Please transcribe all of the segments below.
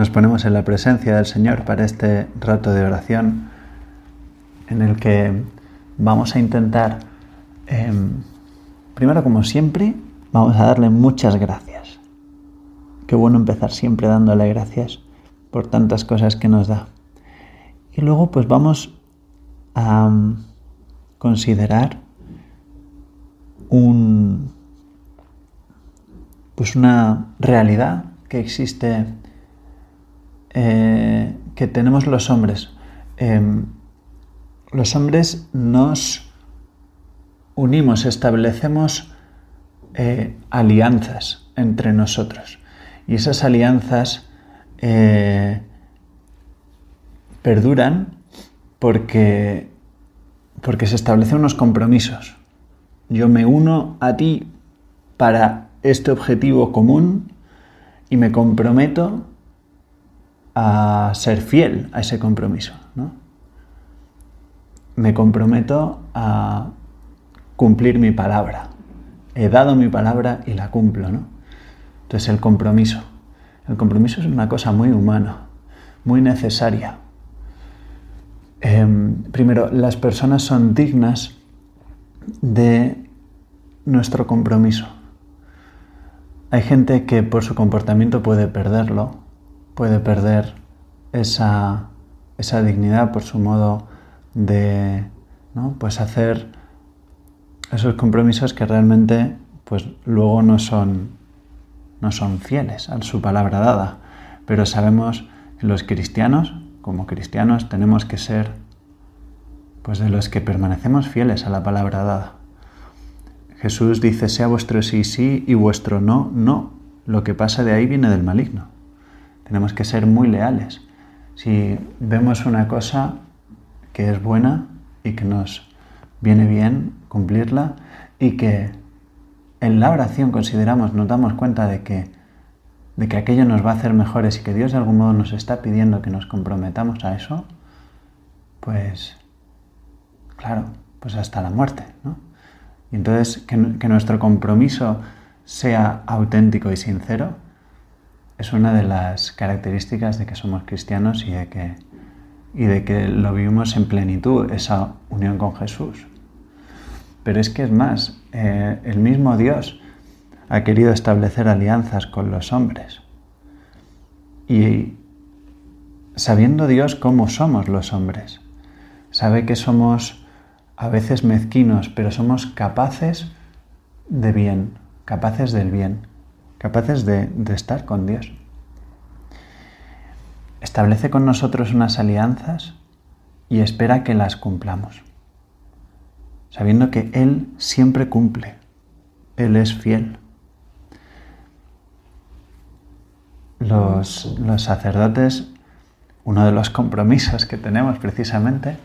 nos ponemos en la presencia del Señor para este rato de oración en el que vamos a intentar, em, primero como siempre, vamos a darle muchas gracias. Qué bueno empezar siempre dándole gracias por tantas cosas que nos da. Y luego pues vamos a um, considerar un, pues una realidad que existe, eh, que tenemos los hombres. Em, los hombres nos unimos, establecemos eh, alianzas entre nosotros. Y esas alianzas eh, perduran porque, porque se establecen unos compromisos. Yo me uno a ti para este objetivo común y me comprometo a ser fiel a ese compromiso. Me comprometo a cumplir mi palabra. He dado mi palabra y la cumplo. ¿no? Entonces el compromiso. El compromiso es una cosa muy humana, muy necesaria. Em, primero, las personas son dignas de nuestro compromiso. Hay gente que por su comportamiento puede perderlo, puede perder esa, dignidad por su modo de pues hacer esos compromisos que realmente pues luego no son no son fieles a su palabra dada, pero sabemos que los cristianos, como cristianos, tenemos que ser pues de los que permanecemos fieles a la palabra dada. Jesús dice, sea vuestro sí sí y vuestro no no. Lo que pasa de ahí viene del maligno. Tenemos que ser muy leales. Si vemos una cosa que es buena y que nos viene bien cumplirla y que en la oración consideramos, nos damos cuenta de que, de que aquello nos va a hacer mejores y que Dios de algún modo nos está pidiendo que nos comprometamos a eso, pues claro, pues hasta la muerte, ¿no? Y entonces que, que nuestro compromiso sea auténtico y sincero es una de las características de que somos cristianos y de que, y de que lo vivimos en plenitud, esa unión con Jesús. Pero es que es más, eh, el mismo Dios ha querido establecer alianzas con los hombres. Y sabiendo Dios cómo somos los hombres, sabe que somos a veces mezquinos, pero somos capaces de bien, capaces del bien, capaces de, de estar con Dios. Establece con nosotros unas alianzas y espera que las cumplamos sabiendo que Él siempre cumple, Él es fiel. Los, sacerdotes, uno de los compromisos que tenemos precisamente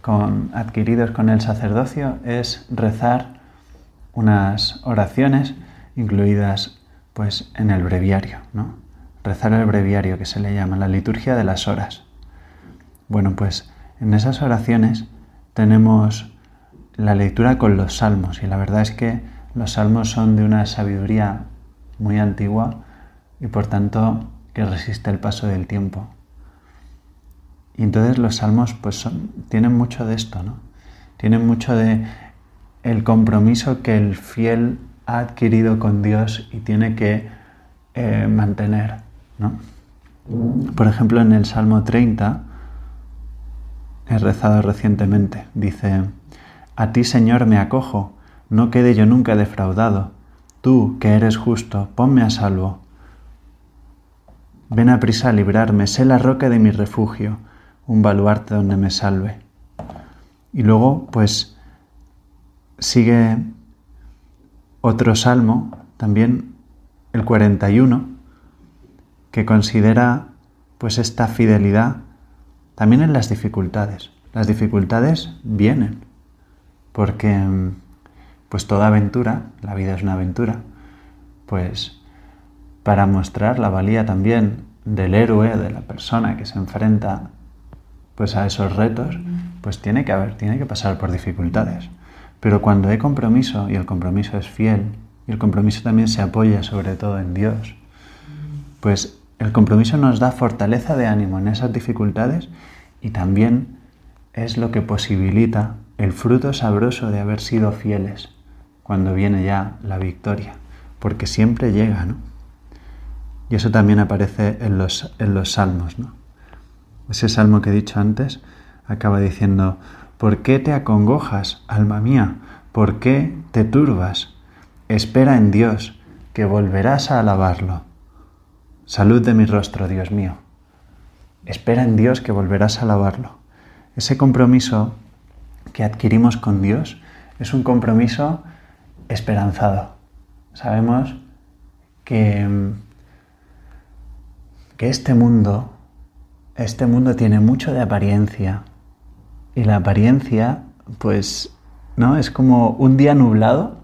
con, adquiridos con el sacerdocio es rezar unas oraciones incluidas pues en el breviario, ¿no? Rezar el breviario que se le llama la liturgia de las horas. Bueno, pues en esas oraciones tenemos la lectura con los salmos y la verdad es que los salmos son de una sabiduría muy antigua y por tanto que resiste el paso del tiempo. Y entonces los salmos pues tienen mucho de esto, ¿no? Tienen mucho de el compromiso que el fiel ha adquirido con Dios y tiene que eh, mantener, ¿no? Por ejemplo, en el Salmo 30, he rezado recientemente, dice, a ti, Señor, me acojo, no quede yo nunca defraudado. Tú, que eres justo, ponme a salvo. Ven a prisa a librarme, sé la roca de mi refugio, un baluarte donde me salve. Y luego, pues, sigue otro salmo, también el 41, que considera pues esta fidelidad también en las dificultades. Las dificultades vienen, porque pues toda aventura, la vida es una aventura, pues para mostrar la valía también del héroe, de la persona que se enfrenta pues a esos retos, pues tiene que haber, tiene que pasar por dificultades. Pero cuando hay compromiso y el compromiso es fiel y el compromiso también se apoya sobre todo en Dios, pues el compromiso nos da fortaleza de ánimo en esas dificultades y también es lo que posibilita el fruto sabroso de haber sido fieles cuando viene ya la victoria, porque siempre llega, ¿no? Y eso también aparece en los, en los salmos, ¿no? Ese salmo que he dicho antes acaba diciendo, ¿por qué te acongojas, alma mía? ¿Por qué te turbas? Espera en Dios, que volverás a alabarlo. Salud de mi rostro, Dios mío. Espera en Dios, que volverás a alabarlo. Ese compromiso que adquirimos con Dios es un compromiso esperanzado. Sabemos que, que este mundo, este mundo tiene mucho de apariencia y la apariencia, pues, ¿no? Es como un día nublado,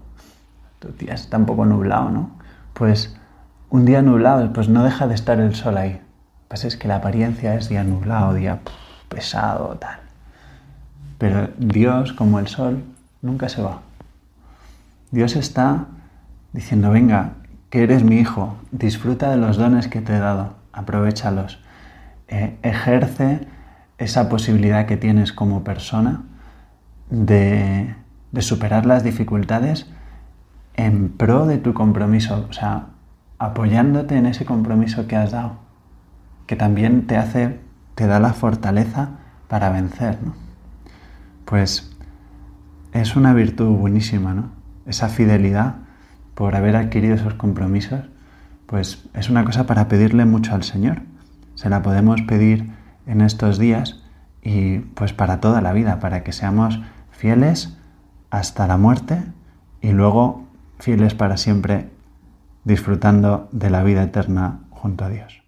tu día está un poco nublado, ¿no? Pues un día nublado, pues no deja de estar el sol ahí. Lo pasa es que la apariencia es día nublado, día pesado, tal. Pero Dios, como el sol, nunca se va. Dios está diciendo, venga, que eres mi hijo, disfruta de los dones que te he dado, aprovechalos, eh, ejerce esa posibilidad que tienes como persona de, superar las dificultades en pro de tu compromiso, o sea, apoyándote en ese compromiso que has dado, que también te hace, te da la fortaleza para vencer, ¿no? Pues es una virtud buenísima, ¿no? Esa fidelidad por haber adquirido esos compromisos, pues es una cosa para pedirle mucho al Señor. Se la podemos pedir en estos días y pues para toda la vida, para que seamos fieles hasta la muerte y luego fieles para siempre disfrutando de la vida eterna junto a Dios.